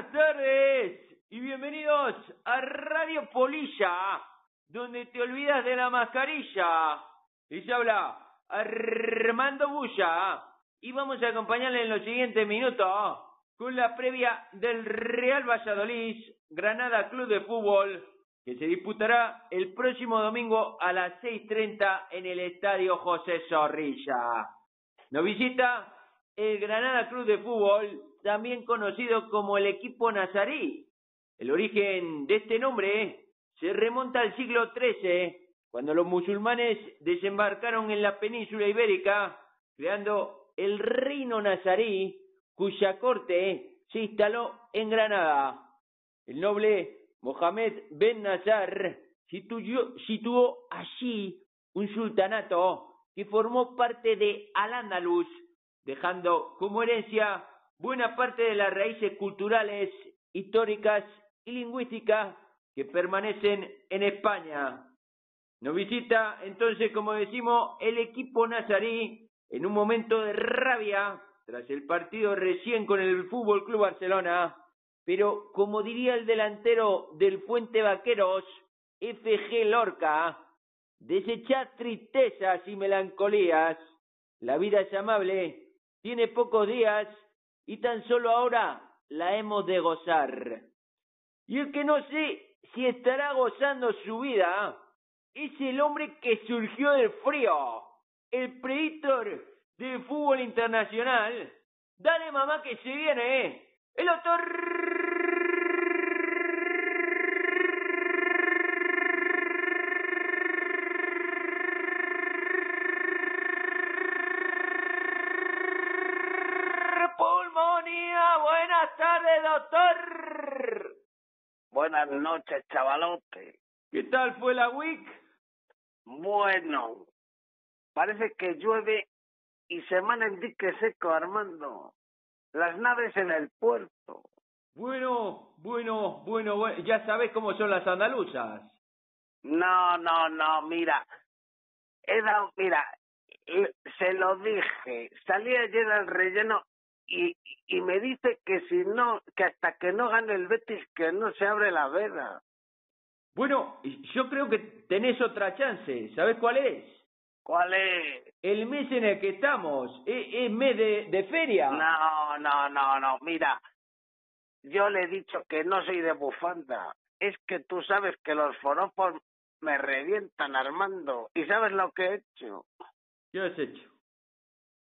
Buenas tardes y bienvenidos a Radio Polilla, donde te olvidas de la mascarilla. Y se habla Armando Bulla y vamos a acompañarle en los siguientes minutos con la previa del Real Valladolid Granada Club de Fútbol que se disputará el próximo domingo a las 6.30 en el Estadio José Zorrilla. Nos visita el Granada Club de Fútbol, también conocido como el equipo nazarí. El origen de este nombre se remonta al siglo XIII, cuando los musulmanes desembarcaron en la península ibérica, creando el reino nazarí, cuya corte se instaló en Granada. El noble Mohamed Ben Nazar situó, allí un sultanato que formó parte de Al-Ándalus, dejando como herencia buena parte de las raíces culturales, históricas y lingüísticas que permanecen en España. Nos visita entonces, como decimos, el equipo nazarí en un momento de rabia tras el partido recién con el Fútbol Club Barcelona, pero como diría el delantero del Fuente Vaqueros, FG Lorca, desechad tristezas y melancolías. La vida es amable, tiene pocos días y tan solo ahora la hemos de gozar. Y el que no sé si estará gozando su vida es el hombre que surgió del frío, el predictor del fútbol internacional. Dale mamá que se viene, ¿eh? El autor Buenas tardes, doctor. Buenas noches, chavalote. ¿Qué tal fue la week? Bueno, parece que llueve y se emana el dique seco, Armando. Las naves en el puerto. Bueno, bueno, bueno, bueno. ya sabes cómo son las andaluzas. No, no, no, mira. He dado, mira, se lo dije. Salí ayer al relleno y, y me dice que si no, que hasta que no gane el Betis, que no se abre la veda. Bueno, yo creo que tenés otra chance. ¿Sabes cuál es? ¿Cuál es? El mes en el que estamos. ¿Es, es mes de, de feria? No, no, no, no. Mira, yo le he dicho que no soy de bufanda. Es que tú sabes que los foropos me revientan, Armando. ¿Y sabes lo que he hecho? ¿Qué has hecho?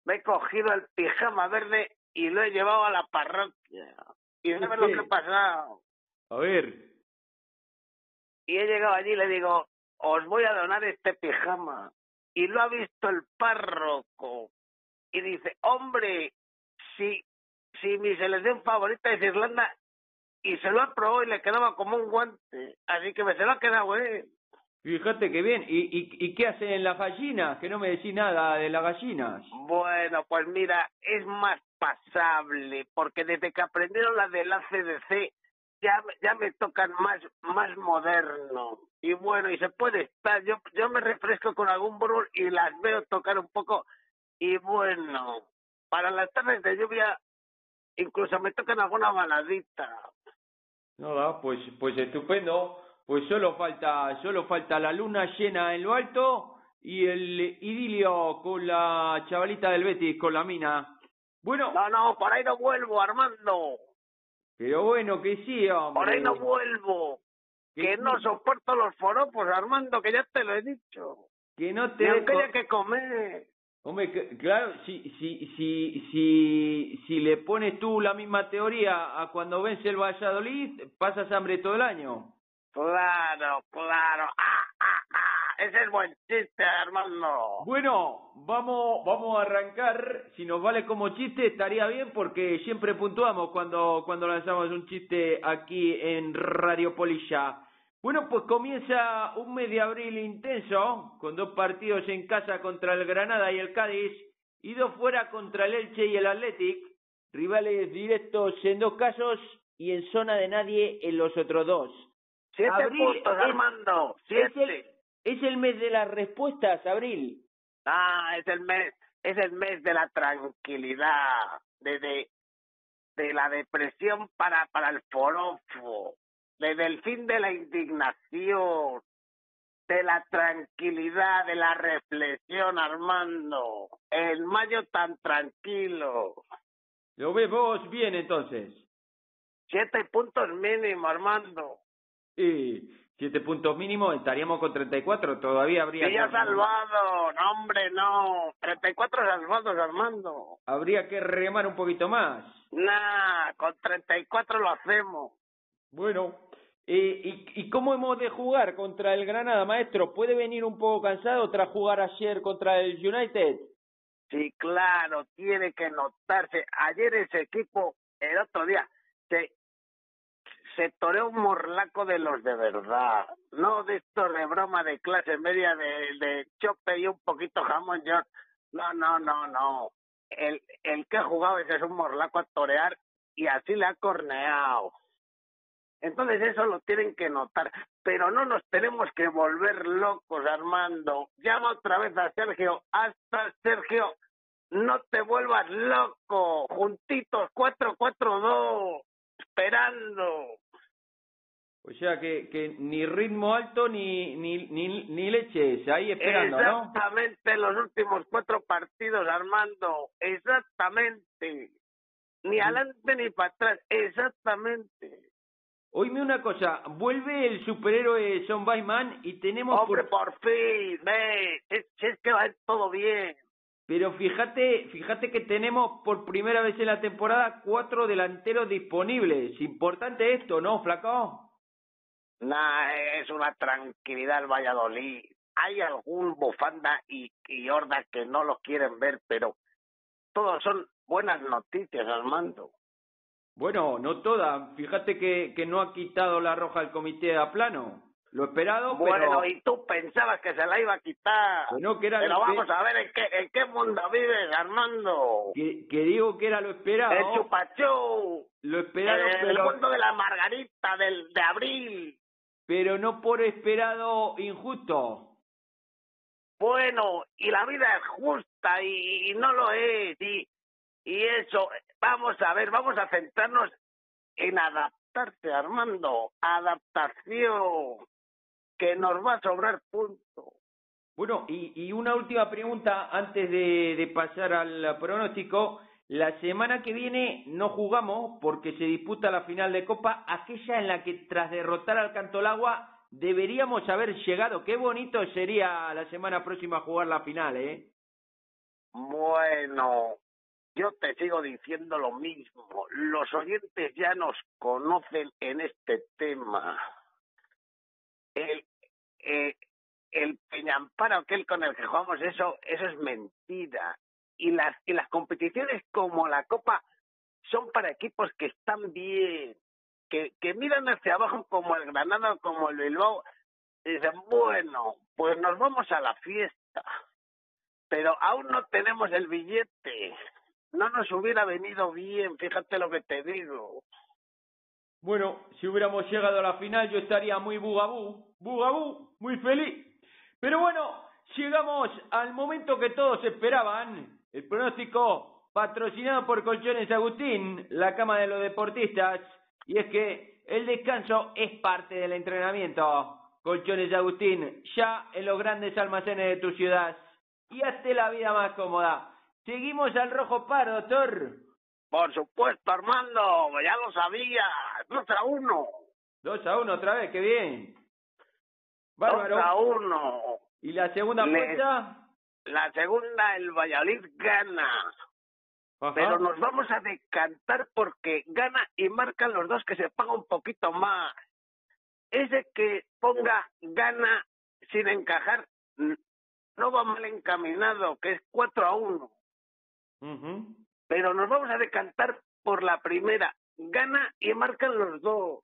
Me he cogido el pijama verde y lo he llevado a la parroquia. ¿Y sabes lo que ha pasado? A ver. Y he llegado allí y le digo, os voy a donar este pijama. Y lo ha visto el párroco. Y dice, hombre, si, si mi selección favorita es Irlanda, y se lo aprobó y le quedaba como un guante. Así que me se lo ha quedado él. Fíjate que bien. ¿Y, y, y qué hacen en las gallinas? Que no me decís nada de las gallinas. Bueno, pues mira, es más pasable, porque desde que aprendieron la del ACDC, ya, ya me tocan más, más moderno. Y bueno, y se puede estar, yo, yo me refresco con algún burro y las veo tocar un poco. Y bueno, para las tardes de lluvia, incluso me tocan alguna baladita. No, pues, pues estupendo. Pues solo falta, solo falta la luna llena en lo alto y el idilio con la chavalita del Betis, con la mina. Bueno. No, no, por ahí no vuelvo, Armando. Pero bueno, que sí, hombre. Por ahí no vuelvo. Que no soporto los foropos, Armando, que ya te lo he dicho. Que no te... Aunque haya que comer. Hombre, que, claro, si, si, si, si, si le pones tú la misma teoría a cuando vence el Valladolid, pasas hambre todo el año. Claro, claro. ¡Ah, ah, ah! Ese es buen chiste, Armando. Bueno, vamos, vamos a arrancar. Si nos vale como chiste, estaría bien porque siempre puntuamos cuando, cuando lanzamos un chiste aquí en Radio Polilla. Bueno, pues comienza un mes de abril intenso, con dos partidos en casa contra el Granada y el Cádiz, y dos fuera contra el Elche y el Athletic, rivales directos en dos casos y en zona de nadie en los otros dos. Siete abril puntos, es, Armando. Siete. Es el, es el mes de las respuestas, Abril. Ah, es el mes, es el mes de la tranquilidad, de, de, de la depresión para, para el forofo, desde el fin de la indignación, de la tranquilidad, de la reflexión, Armando. El mayo tan tranquilo. Lo ves vos bien entonces. Siete puntos mínimo, Armando. Y siete puntos mínimo, estaríamos con 34, todavía habría... Sí, ya salvado, no hombre, no. 34 salvados, Armando. Habría que remar un poquito más. Nah, con 34 lo hacemos. Bueno, eh, y, ¿y cómo hemos de jugar contra el Granada, maestro? ¿Puede venir un poco cansado tras jugar ayer contra el United? Sí, claro, tiene que notarse. Ayer ese equipo, el otro día, se, se toreó un morlaco de los de verdad. No de estos de broma de clase media de, de chope y un poquito jamón yo. No, no, no, no. El, el que ha jugado ese es un morlaco a torear y así le ha corneado. Entonces eso lo tienen que notar, pero no nos tenemos que volver locos, Armando. Llama otra vez a Sergio, hasta Sergio, no te vuelvas loco, juntitos, cuatro, cuatro, dos, esperando. O sea que, que ni ritmo alto ni, ni, ni, ni leches, ahí esperando, ¿no? Exactamente los últimos cuatro partidos, Armando, exactamente. Ni adelante ni para atrás, exactamente. Oíme una cosa, vuelve el superhéroe Son Baiman y tenemos... Hombre, por, fin, ve, es, es que va todo bien. Pero fíjate, fíjate que tenemos por primera vez en la temporada cuatro delanteros disponibles. Importante esto, ¿no, flaco? Nah, es una tranquilidad el Valladolid. Hay algún bufanda y, y horda que no lo quieren ver, pero todos son buenas noticias, Armando. Bueno, no toda. Fíjate que, que no ha quitado la roja el comité a plano. Lo esperado, bueno, pero... y tú pensabas que se la iba a quitar. Bueno, que era pero lo vamos que- a ver en qué, en qué mundo vives, Armando. Que, que digo que era lo esperado. El chupachú. Lo esperado, el, pero, mundo de la margarita del, de abril. Pero no por esperado injusto. Bueno, y la vida es justa y, y no lo es. Y, y eso, vamos a ver, vamos a centrarnos en adaptarse, Armando. Adaptación. Que nos va a sobrar punto. Bueno, y, y una última pregunta antes de, de pasar al pronóstico. La semana que viene no jugamos porque se disputa la final de Copa, aquella en la que tras derrotar al Cantolagua deberíamos haber llegado. Qué bonito sería la semana próxima jugar la final, ¿eh? Bueno, yo te sigo diciendo lo mismo. Los oyentes ya nos conocen en este tema. El, eh, Peñamparo, aquel con el que jugamos, eso, eso es mentira. Y las, y las competiciones como la Copa son para equipos que están bien, que, que miran hacia abajo como el Granada como el Bilbao y dicen, bueno, pues nos vamos a la fiesta pero aún no tenemos el billete. No nos hubiera venido bien, fíjate lo que te digo. Bueno, si hubiéramos llegado a la final yo estaría muy bugabú, bugabú, muy feliz. Pero bueno, llegamos al momento que todos esperaban. El pronóstico patrocinado por Colchones Agustín, la cama de los deportistas. Y es que el descanso es parte del entrenamiento. Colchones Agustín, ya en los grandes almacenes de tu ciudad. Y hazte la vida más cómoda. Seguimos al rojo par, doctor. Por supuesto, Armando, ya lo sabía. Dos a uno. Dos a uno otra vez, qué bien. Dos a Bárbaro. uno. ¿Y la segunda Le- apuesta? La segunda, el Valladolid gana. Ajá. Pero nos vamos a decantar porque gana y marcan los dos que se paga un poquito más. Ese que ponga gana sin encajar no va mal encaminado, que es 4 a 1. Ujú. Pero nos vamos a decantar por la primera. Gana y marcan los dos.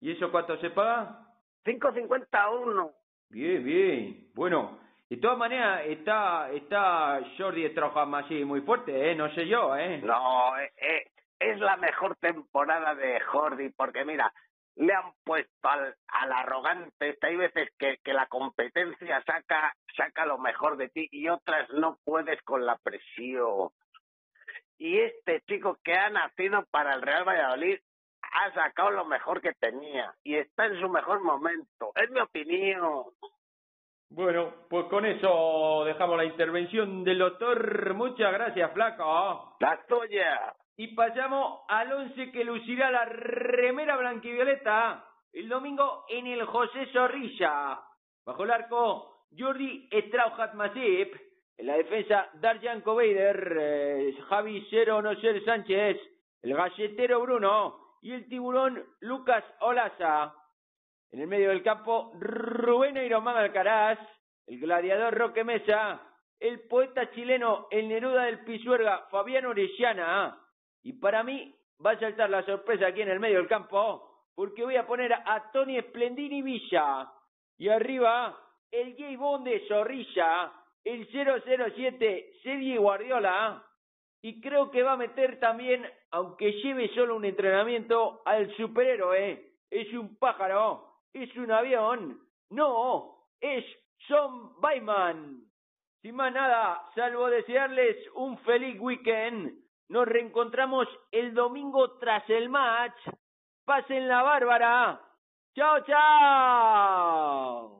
¿Y eso cuánto se paga? 5.50 a 1. Bien, bien. Bueno, de todas maneras está está Jordi Stroham así muy fuerte, ¿eh? No sé yo, ¿eh? No, eh, eh, es la mejor temporada de Jordi, porque mira, le han puesto al, al arrogante. Hay veces que, que la competencia saca, saca lo mejor de ti y otras no puedes con la presión. y este chico que ha nacido para el Real Valladolid ha sacado lo mejor que tenía y está en su mejor momento. Es mi opinión. Bueno, pues con eso dejamos la intervención del doctor. Muchas gracias, flaco. La tuya. Y pasamos al once que lucirá la remera blanquivioleta el domingo en el José Zorrilla. Bajo el arco, Jordi Strauchat Masip. En la defensa, Darjan Coveider, eh, Javi Cero Nocer Sánchez, el galletero Bruno y el tiburón Lucas Olaza. En el medio del campo, Rubén Eiromán Alcaraz, el gladiador Roque Mesa, el poeta chileno, el Neruda del Pisuerga, Fabián Orellana. Y para mí va a saltar la sorpresa aquí en el medio del campo, porque voy a poner a Tony Splendini Villa. Y arriba, el gay Bond de Zorrilla, el 007 Cedi Guardiola. Y creo que va a meter también, aunque lleve solo un entrenamiento, al superhéroe. Es un pájaro, es un avión. No, es John Bayman. Sin más nada, salvo desearles un feliz weekend, nos reencontramos el domingo tras el match. Pasen la bárbara. Chao, chao.